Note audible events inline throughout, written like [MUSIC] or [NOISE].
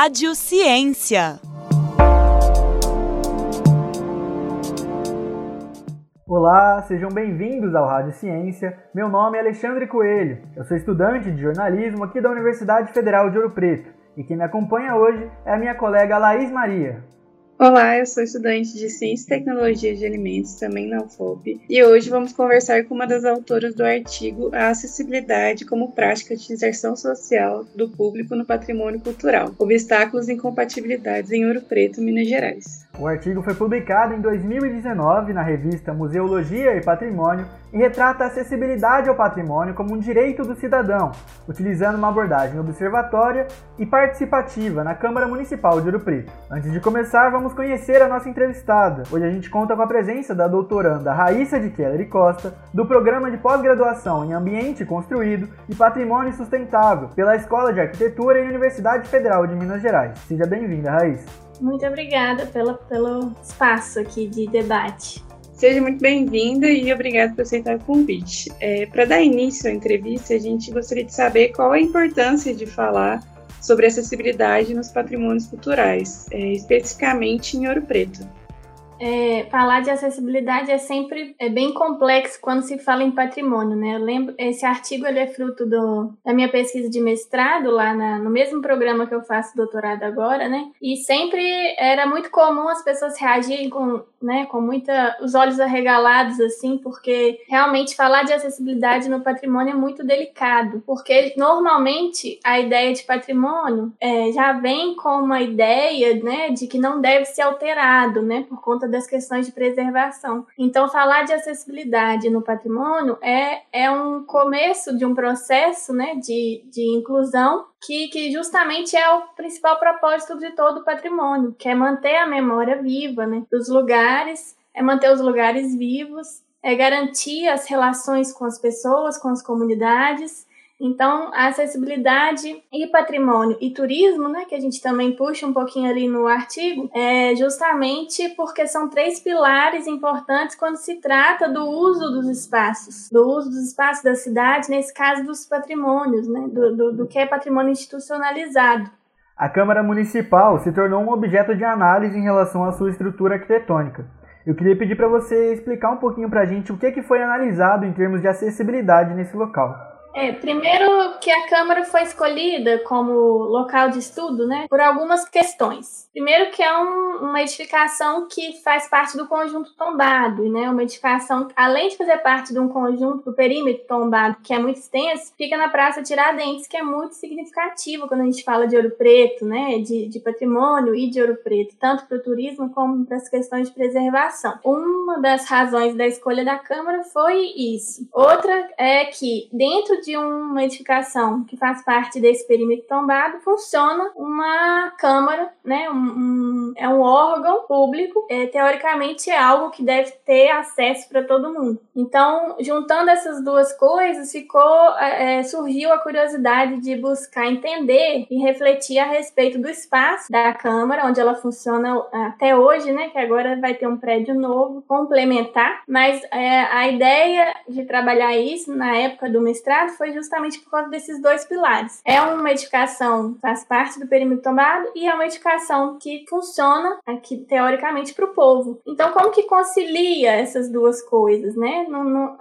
Rádio Ciência. Olá, sejam bem-vindos ao Rádio Ciência. Meu nome é Alexandre Coelho. Eu sou estudante de jornalismo aqui da Universidade Federal de Ouro Preto. E quem me acompanha hoje é a minha colega Laís Maria. Olá, eu sou estudante de Ciência e Tecnologia de Alimentos, também na UFOP, e hoje vamos conversar com uma das autoras do artigo A Acessibilidade como Prática de Inserção Social do Público no Patrimônio Cultural, Obstáculos e Incompatibilidades em Ouro Preto, Minas Gerais. O artigo foi publicado em 2019 na revista Museologia e Patrimônio e retrata a acessibilidade ao patrimônio como um direito do cidadão, utilizando uma abordagem observatória e participativa na Câmara Municipal de Ouro Preto. Antes de começar, vamos conhecer a nossa entrevistada. Hoje a gente conta com a presença da doutoranda Raíssa de Keller e Costa, do Programa de Pós-Graduação em Ambiente Construído e Patrimônio Sustentável pela Escola de Arquitetura e Universidade Federal de Minas Gerais. Seja bem-vinda, Raíssa. Muito obrigada pela, pelo espaço aqui de debate. Seja muito bem-vinda e obrigada por aceitar o convite. É, Para dar início à entrevista, a gente gostaria de saber qual a importância de falar sobre acessibilidade nos patrimônios culturais, é, especificamente em Ouro Preto é, falar de acessibilidade é sempre é bem complexo quando se fala em patrimônio, né? Eu lembro, esse artigo ele é fruto do, da minha pesquisa de mestrado lá na, no mesmo programa que eu faço doutorado agora, né? E sempre era muito comum as pessoas reagirem com, né, com muita os olhos arregalados assim, porque realmente falar de acessibilidade no patrimônio é muito delicado, porque normalmente a ideia de patrimônio é, já vem com uma ideia, né, de que não deve ser alterado, né, por conta das questões de preservação. Então, falar de acessibilidade no patrimônio é, é um começo de um processo né, de, de inclusão que, que justamente é o principal propósito de todo o patrimônio, que é manter a memória viva né, dos lugares, é manter os lugares vivos, é garantir as relações com as pessoas, com as comunidades então, a acessibilidade e patrimônio e turismo, né, que a gente também puxa um pouquinho ali no artigo, é justamente porque são três pilares importantes quando se trata do uso dos espaços, do uso dos espaços da cidade, nesse caso dos patrimônios, né, do, do, do que é patrimônio institucionalizado. A Câmara Municipal se tornou um objeto de análise em relação à sua estrutura arquitetônica. Eu queria pedir para você explicar um pouquinho para a gente o que, que foi analisado em termos de acessibilidade nesse local. É, primeiro que a Câmara foi escolhida como local de estudo, né, por algumas questões. Primeiro que é um, uma edificação que faz parte do conjunto tombado, né, uma edificação, além de fazer parte de um conjunto do perímetro tombado, que é muito extenso, fica na Praça Tiradentes, que é muito significativo quando a gente fala de Ouro Preto, né, de, de patrimônio e de Ouro Preto, tanto para o turismo como para as questões de preservação. Uma das razões da escolha da Câmara foi isso. Outra é que dentro de uma edificação que faz parte desse perímetro tombado, funciona uma câmara, né? Um, um, é um órgão público, é, teoricamente é algo que deve ter acesso para todo mundo. Então, juntando essas duas coisas, ficou é, é, surgiu a curiosidade de buscar entender e refletir a respeito do espaço da câmara, onde ela funciona até hoje, né? Que agora vai ter um prédio novo complementar, mas é, a ideia de trabalhar isso na época do mestrado foi justamente por causa desses dois pilares. É uma edificação que faz parte do perímetro tombado e é uma edificação que funciona aqui teoricamente para o povo. Então, como que concilia essas duas coisas, né?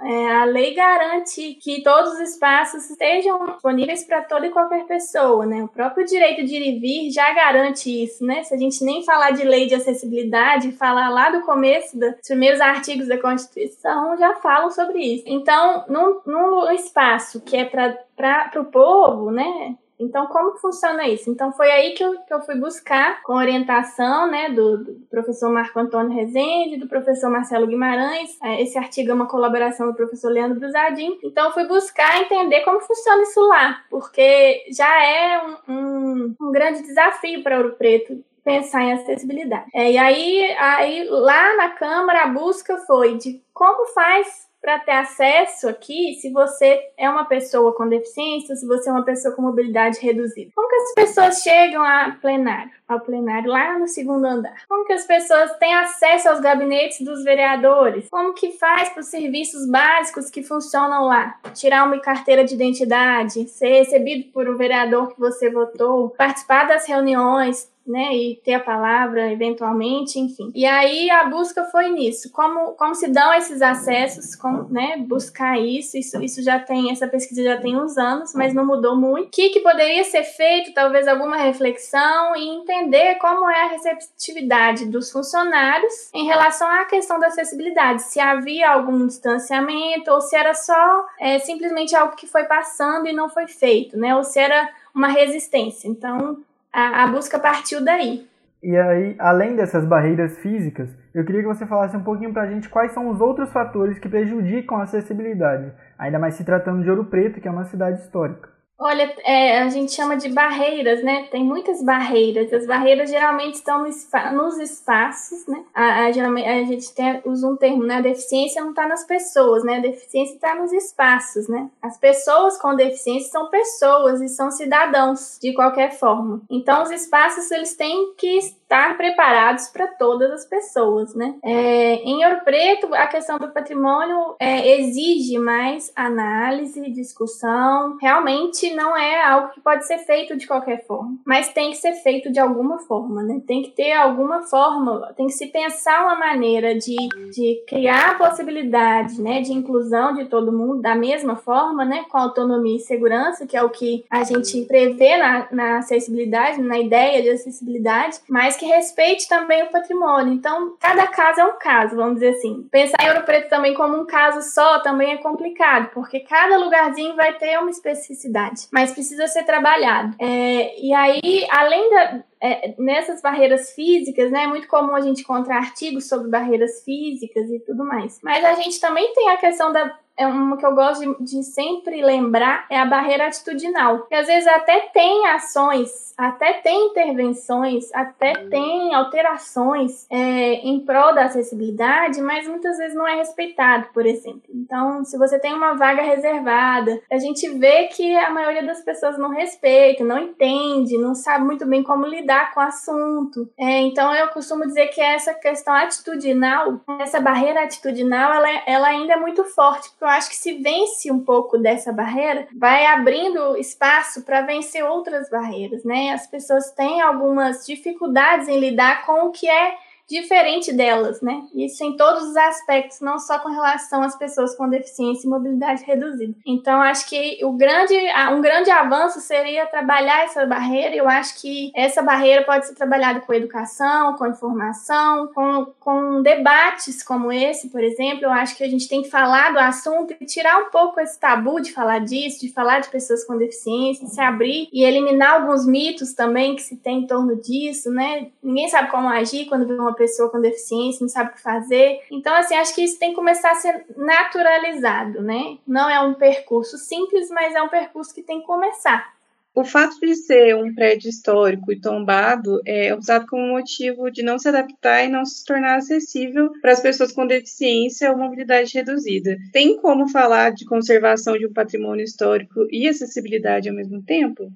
É, a lei garante que todos os espaços estejam disponíveis para toda e qualquer pessoa, né? O próprio direito de ir e vir já garante isso, né? Se a gente nem falar de lei de acessibilidade, falar lá do começo dos primeiros artigos da Constituição já falam sobre isso. Então, num, num espaço que é para o povo, né? Então, como funciona isso? Então, foi aí que eu, que eu fui buscar, com orientação né, do, do professor Marco Antônio Rezende, do professor Marcelo Guimarães. É, esse artigo é uma colaboração do professor Leandro Brusadinho. Então, eu fui buscar entender como funciona isso lá, porque já é um, um, um grande desafio para Ouro Preto pensar em acessibilidade. É, e aí, aí, lá na Câmara, a busca foi de como faz para ter acesso aqui se você é uma pessoa com deficiência, se você é uma pessoa com mobilidade reduzida. Como que as pessoas chegam a plenário, ao plenário lá no segundo andar? Como que as pessoas têm acesso aos gabinetes dos vereadores? Como que faz para os serviços básicos que funcionam lá? Tirar uma carteira de identidade, ser recebido por um vereador que você votou, participar das reuniões, né, e ter a palavra eventualmente, enfim. E aí a busca foi nisso, como, como se dão esses acessos, como, né, buscar isso, isso, isso já tem, essa pesquisa já tem uns anos, mas não mudou muito. O que, que poderia ser feito, talvez alguma reflexão e entender como é a receptividade dos funcionários em relação à questão da acessibilidade, se havia algum distanciamento ou se era só é, simplesmente algo que foi passando e não foi feito, né, ou se era uma resistência. Então, a, a busca partiu daí. E aí, além dessas barreiras físicas, eu queria que você falasse um pouquinho para a gente quais são os outros fatores que prejudicam a acessibilidade, ainda mais se tratando de Ouro Preto, que é uma cidade histórica. Olha, é, a gente chama de barreiras, né? Tem muitas barreiras. As barreiras geralmente estão no nos espaços, né? A, a, geralmente, a gente tem, usa um termo, né? A deficiência não está nas pessoas, né? A deficiência está nos espaços, né? As pessoas com deficiência são pessoas e são cidadãos, de qualquer forma. Então, os espaços, eles têm que estar preparados para todas as pessoas, né? É, em Ouro Preto, a questão do patrimônio é, exige mais análise, discussão. Realmente não é algo que pode ser feito de qualquer forma, mas tem que ser feito de alguma forma, né? Tem que ter alguma forma, tem que se pensar uma maneira de, de criar possibilidade, né, de inclusão de todo mundo da mesma forma, né, com autonomia e segurança, que é o que a gente prevê na, na acessibilidade, na ideia de acessibilidade, mas que respeite também o patrimônio. Então, cada caso é um caso, vamos dizer assim. Pensar em Ouro Preto também como um caso só também é complicado, porque cada lugarzinho vai ter uma especificidade, mas precisa ser trabalhado. É, e aí, além da, é, nessas barreiras físicas, né, é muito comum a gente encontrar artigos sobre barreiras físicas e tudo mais. Mas a gente também tem a questão da é uma que eu gosto de, de, sempre lembrar é a barreira atitudinal. Que às vezes até tem ações, até tem intervenções, até tem alterações é, em prol da acessibilidade, mas muitas vezes não é respeitado, por exemplo. Então, se você tem uma vaga reservada, a gente vê que a maioria das pessoas não respeita, não entende, não sabe muito bem como lidar com o assunto. É, então, eu costumo dizer que essa questão atitudinal, essa barreira atitudinal, ela, ela ainda é muito forte eu acho que se vence um pouco dessa barreira, vai abrindo espaço para vencer outras barreiras, né? As pessoas têm algumas dificuldades em lidar com o que é diferente delas, né? Isso em todos os aspectos, não só com relação às pessoas com deficiência e mobilidade reduzida. Então, acho que o grande, um grande avanço seria trabalhar essa barreira. Eu acho que essa barreira pode ser trabalhada com educação, com informação, com, com debates como esse, por exemplo. Eu acho que a gente tem que falar do assunto e tirar um pouco esse tabu de falar disso, de falar de pessoas com deficiência, se abrir e eliminar alguns mitos também que se tem em torno disso, né? Ninguém sabe como agir quando vê uma pessoa com deficiência, não sabe o que fazer. Então, assim, acho que isso tem que começar a ser naturalizado, né? Não é um percurso simples, mas é um percurso que tem que começar. O fato de ser um prédio histórico e tombado é usado como motivo de não se adaptar e não se tornar acessível para as pessoas com deficiência ou mobilidade reduzida. Tem como falar de conservação de um patrimônio histórico e acessibilidade ao mesmo tempo?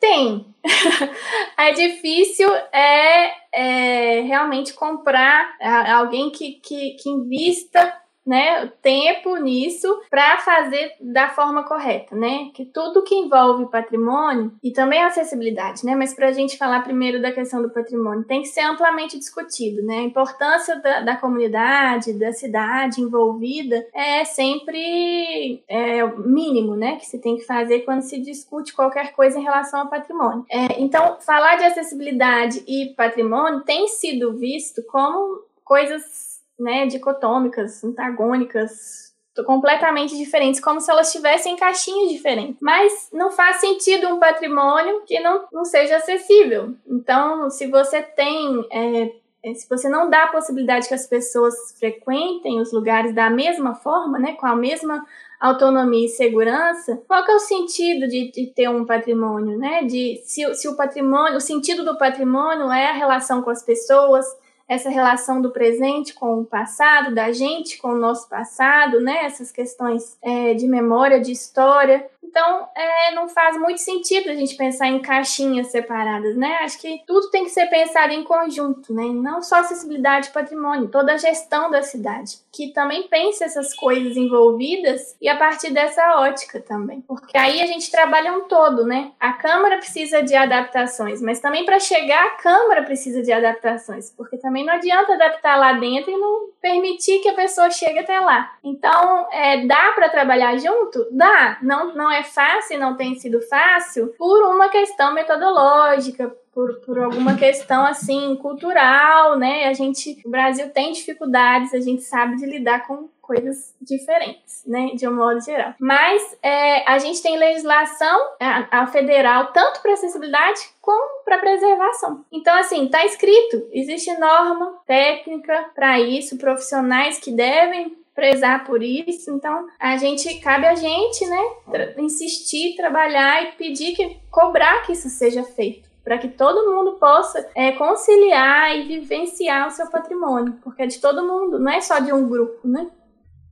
Tem. [LAUGHS] é difícil é, é, realmente comprar alguém que, que, que invista né, tempo nisso para fazer da forma correta, né? Que tudo que envolve patrimônio e também acessibilidade, né? Mas para a gente falar primeiro da questão do patrimônio, tem que ser amplamente discutido, né? A importância da, da comunidade, da cidade envolvida é sempre é, mínimo, né? Que se tem que fazer quando se discute qualquer coisa em relação ao patrimônio. É, então, falar de acessibilidade e patrimônio tem sido visto como coisas né, dicotômicas, antagônicas, completamente diferentes, como se elas tivessem caixinhas diferentes. Mas não faz sentido um patrimônio que não, não seja acessível. Então, se você tem. É, é, se você não dá a possibilidade que as pessoas frequentem os lugares da mesma forma, né, com a mesma autonomia e segurança, qual que é o sentido de, de ter um patrimônio, né? De se, se o patrimônio, o sentido do patrimônio é a relação com as pessoas, essa relação do presente com o passado, da gente com o nosso passado, né? Essas questões é, de memória, de história. Então, é, não faz muito sentido a gente pensar em caixinhas separadas, né? Acho que tudo tem que ser pensado em conjunto, né? Não só acessibilidade e patrimônio, toda a gestão da cidade, que também pense essas coisas envolvidas e a partir dessa ótica também. Porque aí a gente trabalha um todo, né? A Câmara precisa de adaptações, mas também para chegar à Câmara precisa de adaptações, porque também não adianta adaptar lá dentro e não permitir que a pessoa chegue até lá. Então, é, dá para trabalhar junto? Dá. Não, não é fácil, não tem sido fácil, por uma questão metodológica, por, por alguma questão assim cultural, né? A gente, o Brasil tem dificuldades, a gente sabe de lidar com coisas diferentes, né, de um modo geral. Mas é, a gente tem legislação a, a federal tanto para acessibilidade como para preservação. Então, assim, tá escrito, existe norma técnica para isso, profissionais que devem prezar por isso. Então, a gente cabe a gente, né, tra insistir, trabalhar e pedir que cobrar que isso seja feito. Para que todo mundo possa é, conciliar e vivenciar o seu patrimônio, porque é de todo mundo, não é só de um grupo, né?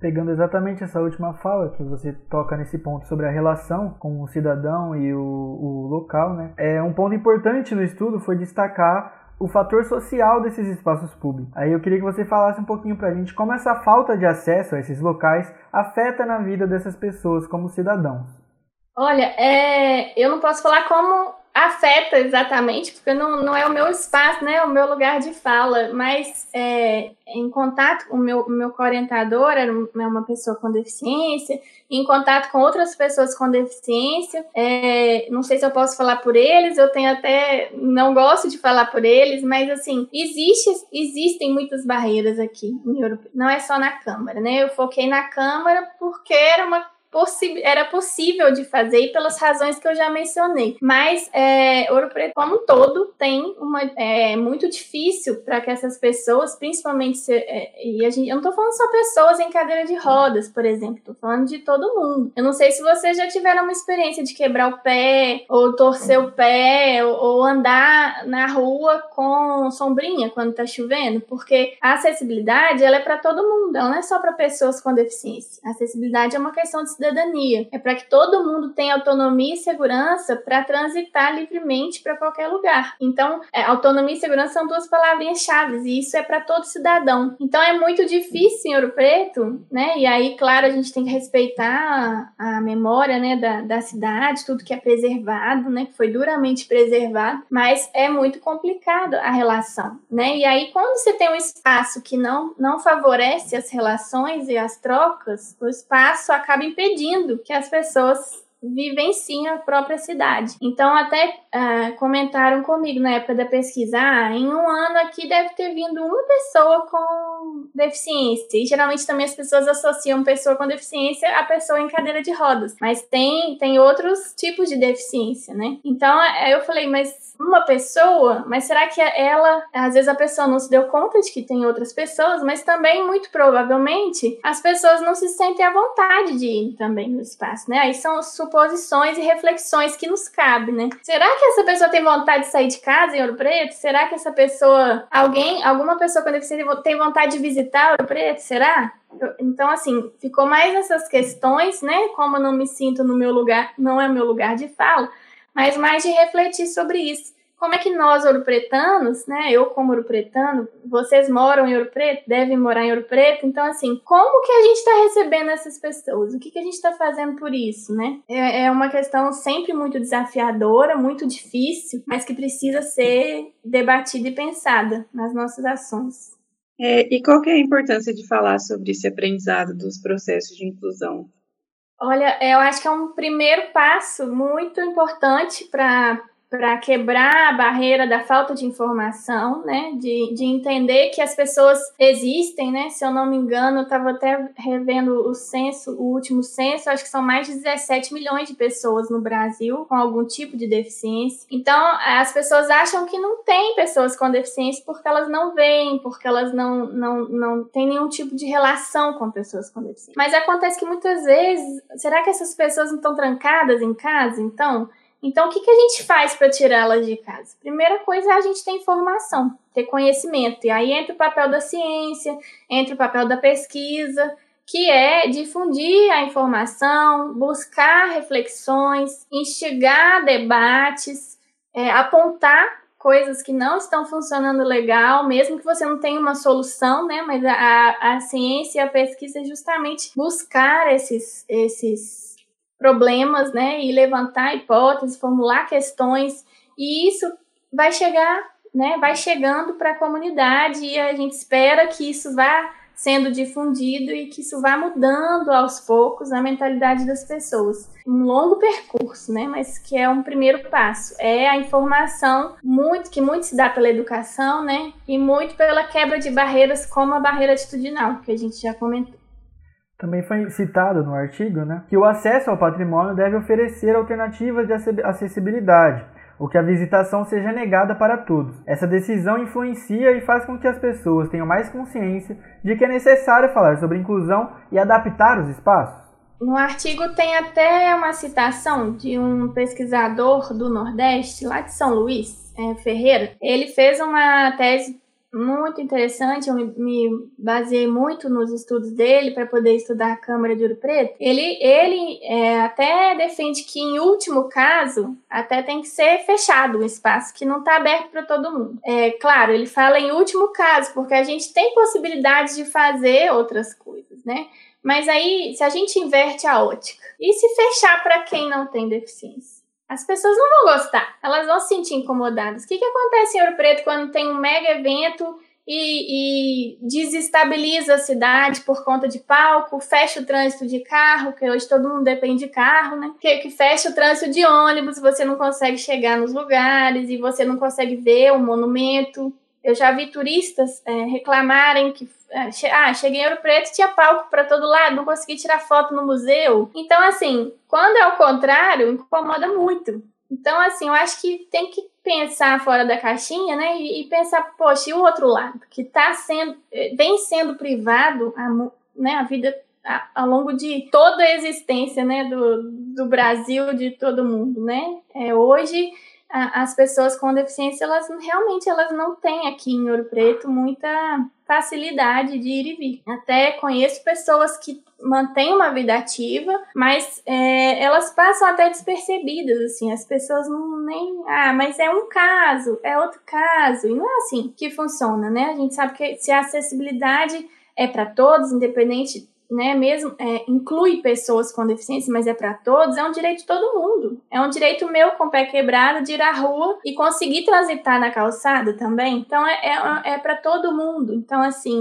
pegando exatamente essa última fala que você toca nesse ponto sobre a relação com o cidadão e o, o, local, né? É um ponto importante no estudo foi destacar o fator social desses espaços públicos. Aí eu queria que você falasse um pouquinho para a gente como essa falta de acesso a esses locais afeta na vida dessas pessoas como cidadãos. Olha, é, eu não posso falar como afeta exatamente, porque não, não é o meu espaço, né, o meu lugar de fala, mas é, em contato, o meu, meu orientador era é uma pessoa com deficiência, em contato com outras pessoas com deficiência, é, não sei se eu posso falar por eles, eu tenho até, não gosto de falar por eles, mas assim, existe, existem muitas barreiras aqui, não é só na Câmara, né, eu foquei na Câmara porque era uma era possível de fazer e pelas razões que eu já mencionei. Mas é, Ouro Preto, como um todo, tem uma. É muito difícil para que essas pessoas, principalmente. Se, é, e a gente, eu não estou falando só pessoas em cadeira de rodas, por exemplo, estou falando de todo mundo. Eu não sei se vocês já tiveram uma experiência de quebrar o pé, ou torcer o pé, ou, ou andar na rua com sombrinha quando está chovendo, porque a acessibilidade ela é para todo mundo, ela não é só para pessoas com deficiência. A acessibilidade é uma questão de cidadania. É para que todo mundo tenha autonomia e segurança para transitar livremente para qualquer lugar. Então, é, autonomia e segurança são duas palavrinhas-chave e isso é para todo cidadão. Então, é muito difícil em Ouro Preto, né? E aí, claro, a gente tem que respeitar a, a memória, né, da, da cidade, tudo que é preservado, né, que foi duramente preservado, mas é muito complicado a relação, né? E aí, quando você tem um espaço que não, não favorece as relações e as trocas, o espaço acaba impedindo impedindo que as pessoas vivenciem a própria cidade. Então, até uh, comentaram comigo na época da pesquisa: ah, em um ano aqui deve ter vindo uma pessoa com deficiência. E geralmente também as pessoas associam pessoa com deficiência a pessoa em cadeira de rodas. Mas tem, tem outros tipos de deficiência, né? Então, eu falei, mas uma pessoa, mas será que ela, às vezes a pessoa não se deu conta de que tem outras pessoas, mas também, muito provavelmente, as pessoas não se sentem à vontade de ir também no espaço, né? Aí são suposições e reflexões que nos cabem, né? Será que essa pessoa tem vontade de sair de casa em Ouro Preto? Será que essa pessoa, alguém, alguma pessoa com deficiência tem vontade de visitar Ouro Preto? Será? Então, assim, ficou mais essas questões, né? Como eu não me sinto no meu lugar, não é meu lugar de fala, mas mais de refletir sobre isso. Como é que nós, ouropretanos, né, eu como ouropretano, vocês moram em Ouro Preto, devem morar em Ouro Preto, então assim, como que a gente está recebendo essas pessoas? O que, que a gente está fazendo por isso, né? É, é uma questão sempre muito desafiadora, muito difícil, mas que precisa ser debatida e pensada nas nossas ações. É, e qual que é a importância de falar sobre esse aprendizado dos processos de inclusão? Olha, eu acho que é um primeiro passo muito importante para para quebrar a barreira da falta de informação, né? De, de entender que as pessoas existem, né? Se eu não me engano, eu estava até revendo o censo, o último censo, acho que são mais de 17 milhões de pessoas no Brasil com algum tipo de deficiência. Então, as pessoas acham que não tem pessoas com deficiência porque elas não veem, porque elas não, não, não têm nenhum tipo de relação com pessoas com deficiência. Mas acontece que muitas vezes, será que essas pessoas não estão trancadas em casa, então? Então, o que, que a gente faz para tirá-las de casa? Primeira coisa é a gente ter informação, ter conhecimento. E aí entra o papel da ciência, entra o papel da pesquisa, que é difundir a informação, buscar reflexões, instigar debates, é, apontar coisas que não estão funcionando legal, mesmo que você não tenha uma solução, né? Mas a, a ciência e a pesquisa é justamente buscar esses, esses problemas, né? E levantar hipóteses, formular questões, e isso vai chegar, né? Vai chegando para a comunidade e a gente espera que isso vá sendo difundido e que isso vá mudando aos poucos a mentalidade das pessoas. Um longo percurso, né? Mas que é um primeiro passo. É a informação muito que muito se dá pela educação, né? E muito pela quebra de barreiras, como a barreira atitudinal, que a gente já comentou. Também foi citado no artigo né, que o acesso ao patrimônio deve oferecer alternativas de acessibilidade, ou que a visitação seja negada para todos. Essa decisão influencia e faz com que as pessoas tenham mais consciência de que é necessário falar sobre inclusão e adaptar os espaços. No artigo tem até uma citação de um pesquisador do Nordeste, lá de São Luís, é, Ferreira. Ele fez uma tese muito interessante, eu me baseei muito nos estudos dele para poder estudar a Câmara de Ouro Preto. Ele, ele é, até defende que, em último caso, até tem que ser fechado o espaço, que não está aberto para todo mundo. É claro, ele fala em último caso, porque a gente tem possibilidade de fazer outras coisas, né? Mas aí, se a gente inverte a ótica, e se fechar para quem não tem deficiência? As pessoas não vão gostar, elas vão se sentir incomodadas. O que, que acontece em Ouro Preto quando tem um mega evento e, e, desestabiliza a cidade por conta de palco, fecha o trânsito de carro, que hoje todo mundo depende de carro, né? Que, que fecha o trânsito de ônibus, você não consegue chegar nos lugares e você não consegue ver o monumento. Eu já vi turistas é, reclamarem que é, ah, cheguei em Ouro Preto tinha palco para todo lado, não consegui tirar foto no museu. Então, assim, quando é o contrário, incomoda muito. Então, assim, eu acho que tem que pensar fora da caixinha, né? E, pensar, poxa, e o outro lado, que tá sendo, eh, vem sendo privado a, né, a vida a, ao longo de toda a existência, né, do, do Brasil, de todo mundo, né? É, hoje as pessoas com deficiência, elas realmente elas não têm aqui em Ouro Preto muita facilidade de ir e vir. Até conheço pessoas que mantêm uma vida ativa, mas é, elas passam até despercebidas, assim, as pessoas não nem, ah, mas é um caso, é outro caso, e não é assim que funciona, né? A gente sabe que se a acessibilidade é para todos, independente né, mesmo é, inclui pessoas com deficiência, mas é para todos, é um direito de todo mundo. É um direito meu com o pé quebrado de ir à rua e conseguir transitar na calçada também. Então é, é, é para todo mundo. Então, assim,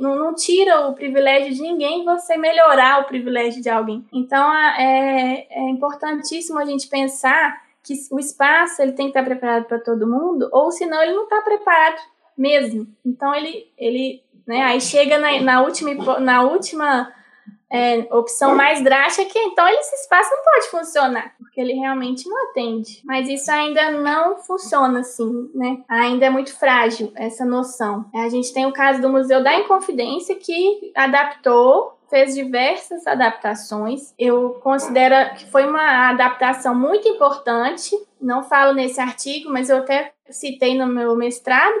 não, não, tira o privilégio de ninguém você melhorar o privilégio de alguém. Então é, é importantíssimo a gente pensar que o espaço ele tem que estar preparado para todo mundo, ou senão ele não está preparado mesmo. Então ele, ele né? Aí chega na, na última, na última é, opção mais drástica que então esse espaço não pode funcionar, porque ele realmente não atende. Mas isso ainda não funciona assim, né? Ainda é muito frágil essa noção. A gente tem o caso do Museu da Inconfidência que adaptou fez diversas adaptações. Eu considero que foi uma adaptação muito importante. Não falo nesse artigo, mas eu até citei no meu mestrado,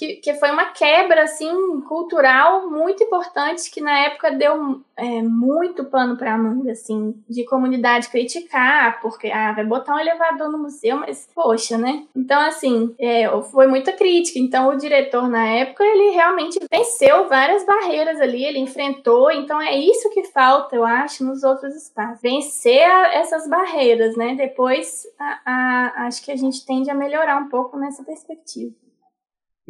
que, que foi uma quebra assim cultural muito importante que na época deu é, muito pano para manga assim de comunidade criticar porque ah vai botar um elevador no museu mas poxa né? Então assim é, foi muita crítica. Então o diretor na época ele realmente venceu várias barreiras ali ele enfrentou. Então é isso que falta eu acho nos outros espaços. Vencer a, essas barreiras né? Depois a, a, acho que a gente tende a melhorar um pouco nessa perspectiva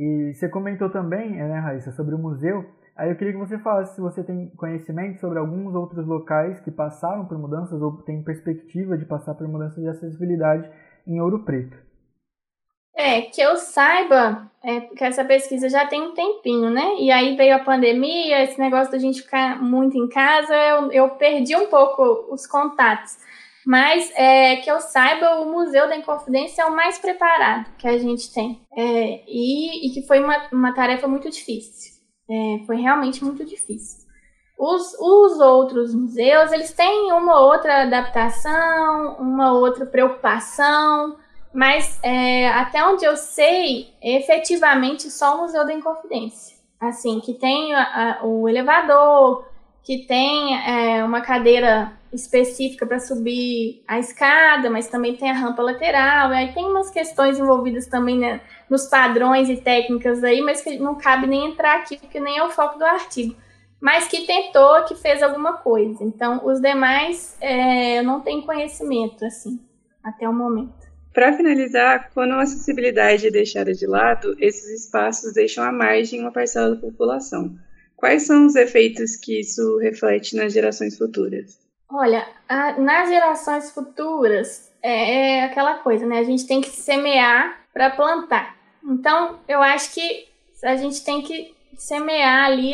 e você comentou também, né, Raíssa, sobre o museu. Aí eu queria que você falasse se você tem conhecimento sobre alguns outros locais que passaram por mudanças ou tem perspectiva de passar por mudanças de acessibilidade em Ouro Preto. É, que eu saiba, é, que essa pesquisa já tem um tempinho, né? E aí veio a pandemia, esse negócio da gente ficar muito em casa, eu, eu perdi um pouco os contatos. Mas é, que eu saiba, o Museu da Inconfidência é o mais preparado que a gente tem. É, e, e, que foi uma, uma tarefa muito difícil. É, foi realmente muito difícil. Os, os outros museus, eles têm uma outra adaptação, uma outra preocupação, mas é, até onde eu sei, efetivamente só o Museu da Inconfidência. Assim, que tem a, a, o elevador, que tem é, uma cadeira específica para subir a escada, mas também tem a rampa lateral. E aí tem umas questões envolvidas também né, nos padrões e técnicas aí, mas que não cabe nem entrar aqui, porque nem é o foco do artigo mas que tentou, que fez alguma coisa. Então, os demais é, não tenho conhecimento, assim, até o momento. Para finalizar, quando a acessibilidade é deixada de lado, esses espaços deixam à margem uma parcela da população. Quais são os efeitos que isso reflete nas gerações futuras? Olha, a, nas gerações futuras é, é aquela coisa, né? A gente tem que semear para plantar. Então, eu acho que a gente tem que semear ali,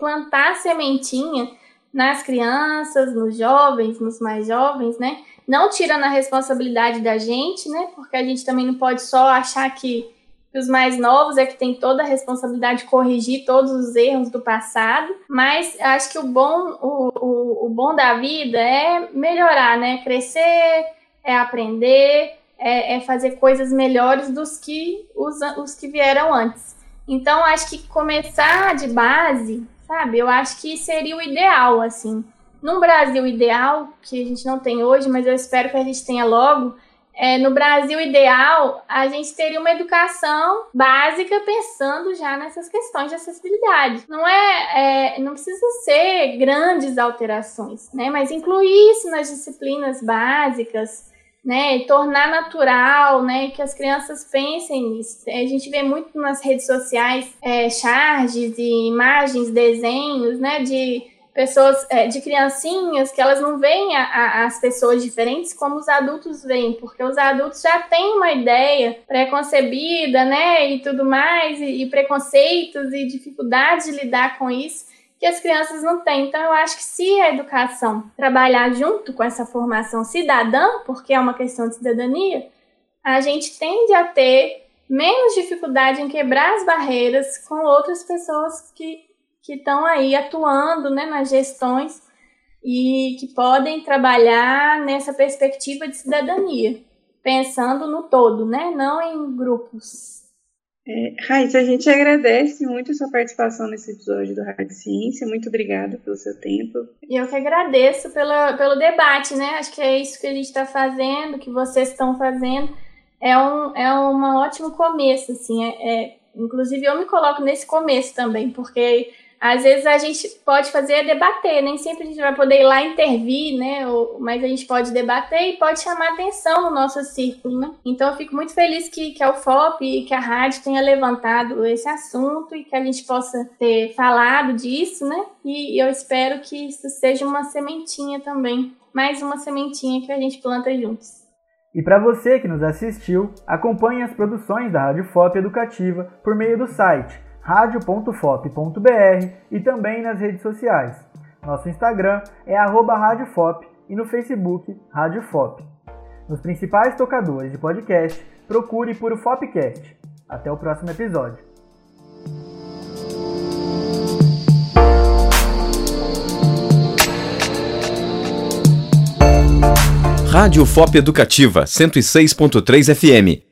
plantar sementinha nas crianças, nos jovens, nos mais jovens, né? Não tirando a responsabilidade da gente, né? Porque a gente também não pode só achar que os mais novos é que tem toda a responsabilidade de corrigir todos os erros do passado, mas acho que o bom, o, o, o bom da vida é melhorar, né? Crescer, é aprender, é, é fazer coisas melhores dos que os, os que vieram antes. Então, acho que começar de base, sabe? Eu acho que seria o ideal, assim. Num Brasil ideal, que a gente não tem hoje, mas eu espero que a gente tenha logo, é, no Brasil ideal, a gente teria uma educação básica pensando já nessas questões de acessibilidade. Não é, é, não precisa ser grandes alterações, né? Mas incluir isso nas disciplinas básicas, né, e tornar natural, né, que as crianças pensem nisso. A gente vê muito nas redes sociais é, charges e imagens, desenhos, né, de pessoas, é, de criancinhas que elas não veem a, a, as pessoas diferentes como os adultos veem, porque os adultos já têm uma ideia pré-concebida, né, e tudo mais, e, e preconceitos e dificuldades de lidar com isso que as crianças não têm. Então, eu acho que se a educação trabalhar junto com essa formação cidadã, porque é uma questão de cidadania, a gente tende a ter menos dificuldade em quebrar as barreiras com outras pessoas que que estão aí atuando né, nas gestões e que podem trabalhar nessa perspectiva de cidadania, pensando no todo, né, não em grupos. É, Raíssa, a gente agradece muito a sua participação nesse episódio do Rádio Ciência. Muito obrigada pelo seu tempo. E eu que agradeço pela, pelo debate, né? Acho que é isso que a gente está fazendo, que vocês estão fazendo. É um, é um ótimo começo, assim. É, é, inclusive, eu me coloco nesse começo também, porque às vezes a gente pode fazer é debater, nem sempre a gente vai poder ir lá intervir, né? Ou, mas a gente pode debater e pode chamar atenção no nosso círculo, né? Então eu fico muito feliz que, que a UFOP e que a rádio tenha levantado esse assunto e que a gente possa ter falado disso, né? E eu espero que isso seja uma sementinha também, mais uma sementinha que a gente planta juntos. E para você que nos assistiu, acompanhe as produções da Rádio FOP Educativa por meio do site radio.fop.br e também nas redes sociais. Nosso Instagram é radiofop e no Facebook Rádio Fop. Nos principais tocadores de podcast, procure por o Fopcast. Até o próximo episódio. Rádio FOP Educativa 106.3 FM